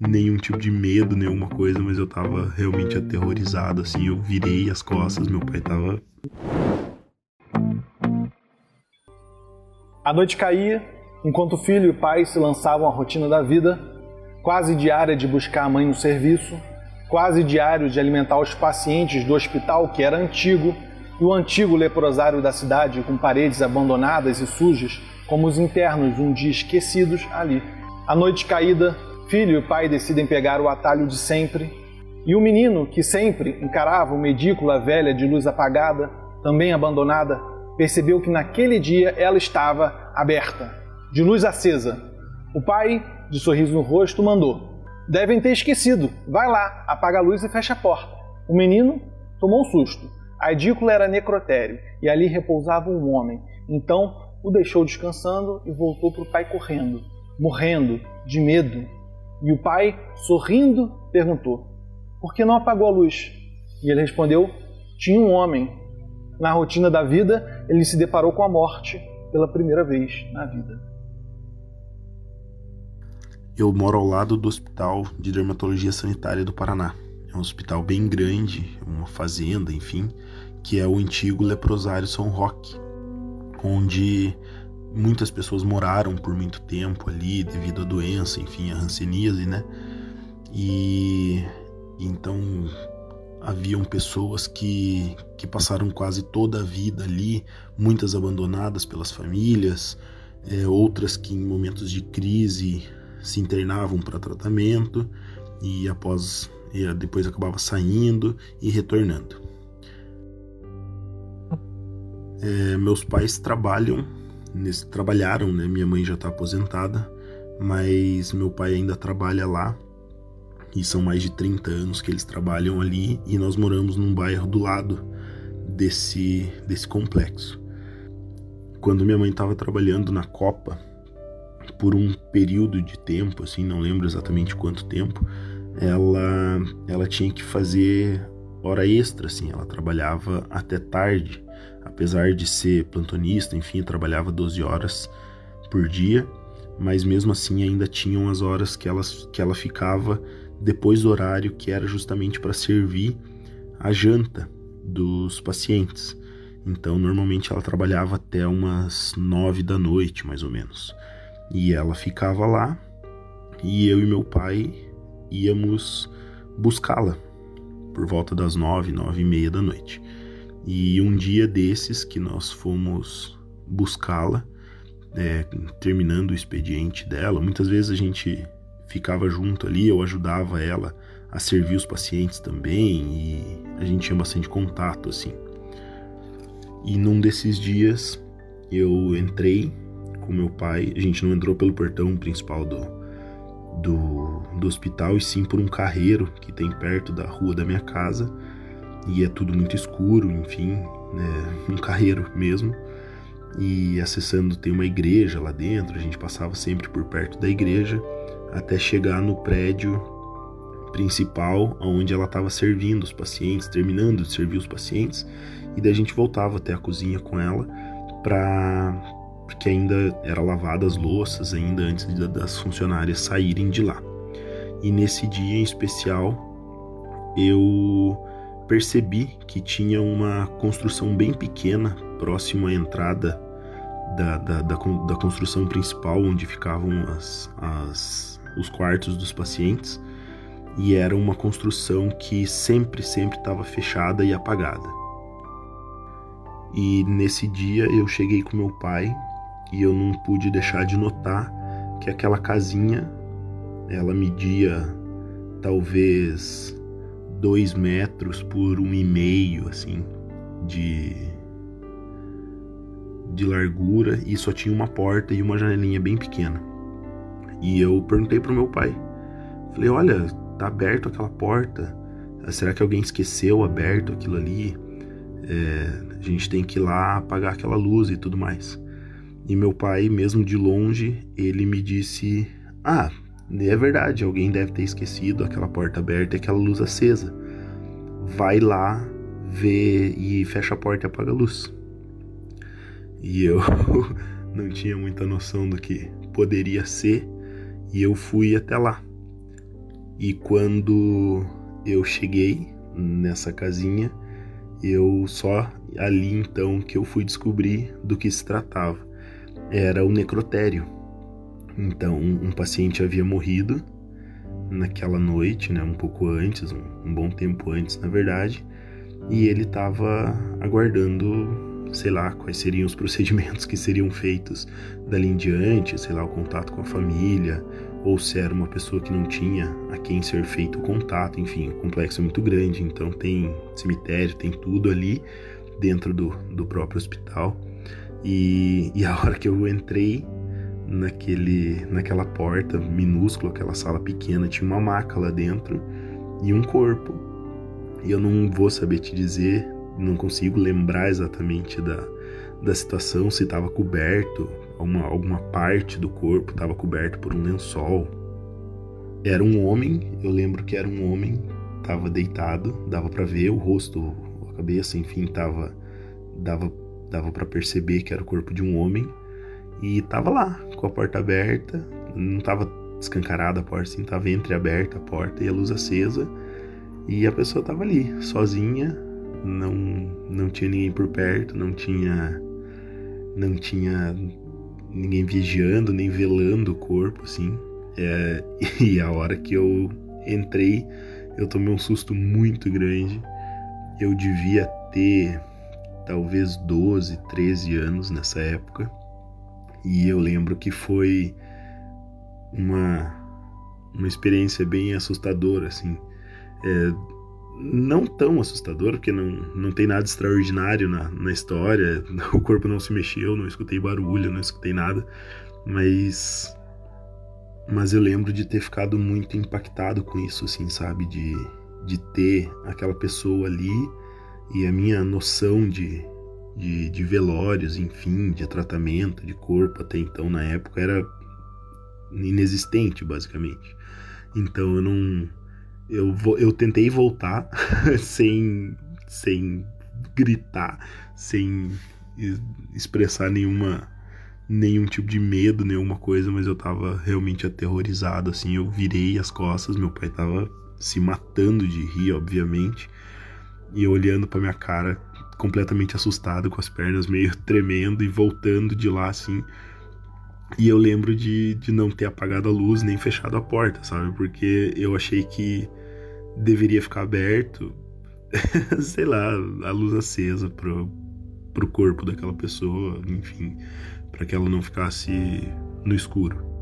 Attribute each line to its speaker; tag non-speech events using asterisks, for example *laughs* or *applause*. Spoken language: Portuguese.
Speaker 1: nenhum tipo de medo, nenhuma coisa, mas eu tava realmente aterrorizado, assim, eu virei as costas, meu pai tava.
Speaker 2: A noite caía, enquanto o filho e o pai se lançavam à rotina da vida, quase diária de buscar a mãe no serviço, quase diário de alimentar os pacientes do hospital que era antigo, e o antigo leprosário da cidade com paredes abandonadas e sujas, como os internos um dia esquecidos ali. A noite caída, Filho e pai decidem pegar o atalho de sempre, e o menino, que sempre encarava uma edícula velha de luz apagada, também abandonada, percebeu que naquele dia ela estava aberta, de luz acesa. O pai, de sorriso no rosto, mandou: Devem ter esquecido. Vai lá, apaga a luz e fecha a porta. O menino tomou um susto. A edícula era necrotério e ali repousava um homem. Então o deixou descansando e voltou para o pai correndo, morrendo de medo e o pai, sorrindo, perguntou: Por que não apagou a luz? E ele respondeu: Tinha um homem. Na rotina da vida, ele se deparou com a morte pela primeira vez na vida.
Speaker 1: Eu moro ao lado do Hospital de Dermatologia Sanitária do Paraná. É um hospital bem grande, uma fazenda, enfim, que é o antigo leprosário São Roque, onde muitas pessoas moraram por muito tempo ali devido à doença, enfim, a hanseníase, né? E então haviam pessoas que, que passaram quase toda a vida ali, muitas abandonadas pelas famílias, é, outras que em momentos de crise se internavam para tratamento e após e depois acabava saindo e retornando. É, meus pais trabalham nesse, trabalharam, né? Minha mãe já está aposentada, mas meu pai ainda trabalha lá. E são mais de 30 anos que eles trabalham ali e nós moramos num bairro do lado desse, desse complexo. Quando minha mãe estava trabalhando na Copa, por um período de tempo, assim, não lembro exatamente quanto tempo, ela, ela tinha que fazer hora extra, assim, ela trabalhava até tarde apesar de ser plantonista, enfim, trabalhava 12 horas por dia, mas mesmo assim ainda tinham as horas que ela, que ela ficava depois do horário que era justamente para servir a janta dos pacientes. Então, normalmente ela trabalhava até umas nove da noite, mais ou menos. E ela ficava lá e eu e meu pai íamos buscá-la por volta das nove, nove e meia da noite. E um dia desses que nós fomos buscá-la, é, terminando o expediente dela, muitas vezes a gente ficava junto ali, eu ajudava ela a servir os pacientes também e a gente tinha bastante contato assim. E num desses dias eu entrei com meu pai, a gente não entrou pelo portão principal do, do, do hospital e sim por um carreiro que tem perto da rua da minha casa e é tudo muito escuro, enfim, né, um carreiro mesmo. E acessando tem uma igreja lá dentro, a gente passava sempre por perto da igreja até chegar no prédio principal onde ela estava servindo os pacientes, terminando de servir os pacientes, e daí a gente voltava até a cozinha com ela para porque ainda era lavada as louças ainda antes das funcionárias saírem de lá. E nesse dia em especial eu percebi que tinha uma construção bem pequena próximo à entrada da, da, da, da construção principal, onde ficavam as, as, os quartos dos pacientes, e era uma construção que sempre, sempre estava fechada e apagada. E nesse dia eu cheguei com meu pai e eu não pude deixar de notar que aquela casinha ela media talvez dois metros por um e meio, assim, de de largura e só tinha uma porta e uma janelinha bem pequena. E eu perguntei pro meu pai, falei, olha, tá aberto aquela porta? Será que alguém esqueceu aberto aquilo ali? É, a gente tem que ir lá apagar aquela luz e tudo mais. E meu pai, mesmo de longe, ele me disse: Ah, é verdade, alguém deve ter esquecido aquela porta aberta e aquela luz acesa. Vai lá, vê e fecha a porta e apaga a luz. E eu *laughs* não tinha muita noção do que poderia ser e eu fui até lá. E quando eu cheguei nessa casinha, eu só ali então que eu fui descobrir do que se tratava. Era o necrotério. Então, um paciente havia morrido naquela noite, né, um pouco antes, um, um bom tempo antes, na verdade, e ele estava aguardando, sei lá, quais seriam os *laughs* procedimentos que seriam feitos dali em diante, sei lá, o contato com a família, ou se era uma pessoa que não tinha a quem ser feito o contato, enfim, o complexo é muito grande, então tem cemitério, tem tudo ali dentro do, do próprio hospital. E, e a hora que eu entrei naquele, naquela porta minúscula, aquela sala pequena, tinha uma maca lá dentro e um corpo. E eu não vou saber te dizer, não consigo lembrar exatamente da, da situação, se estava coberto, alguma, alguma parte do corpo estava coberto por um lençol. Era um homem, eu lembro que era um homem, estava deitado, dava para ver o rosto, a cabeça, enfim, tava dava dava para perceber que era o corpo de um homem e tava lá, com a porta aberta, não tava escancarada a porta, assim, tava entreaberta a porta e a luz acesa. E a pessoa tava ali, sozinha, não não tinha ninguém por perto, não tinha não tinha ninguém vigiando, nem velando o corpo, assim. É, *laughs* e a hora que eu entrei, eu tomei um susto muito grande. Eu devia ter talvez 12, 13 anos nessa época. E eu lembro que foi uma, uma experiência bem assustadora, assim. É, não tão assustadora, porque não, não tem nada extraordinário na, na história. *laughs* O corpo não se mexeu, não escutei barulho, não escutei nada. Mas. Mas eu lembro de ter ficado muito impactado com isso, assim, sabe? De, de ter aquela pessoa ali e a minha noção de, de, de velórios, enfim, de tratamento de corpo até então na época era inexistente, basicamente. Então eu não. Eu, eu tentei voltar *laughs* sem, sem gritar, sem expressar nenhuma nenhum tipo de medo, nenhuma coisa, mas eu tava realmente aterrorizado, assim, eu virei as costas, meu pai tava se matando de rir, obviamente, e olhando para minha cara completamente assustado, com as pernas meio *laughs* tremendo e voltando de lá assim. E eu lembro de, de não ter apagado a luz nem fechado a porta, sabe? Porque eu achei que deveria ficar aberto, *laughs* sei lá, a luz acesa pro, pro corpo daquela pessoa, enfim, para que ela não ficasse no escuro.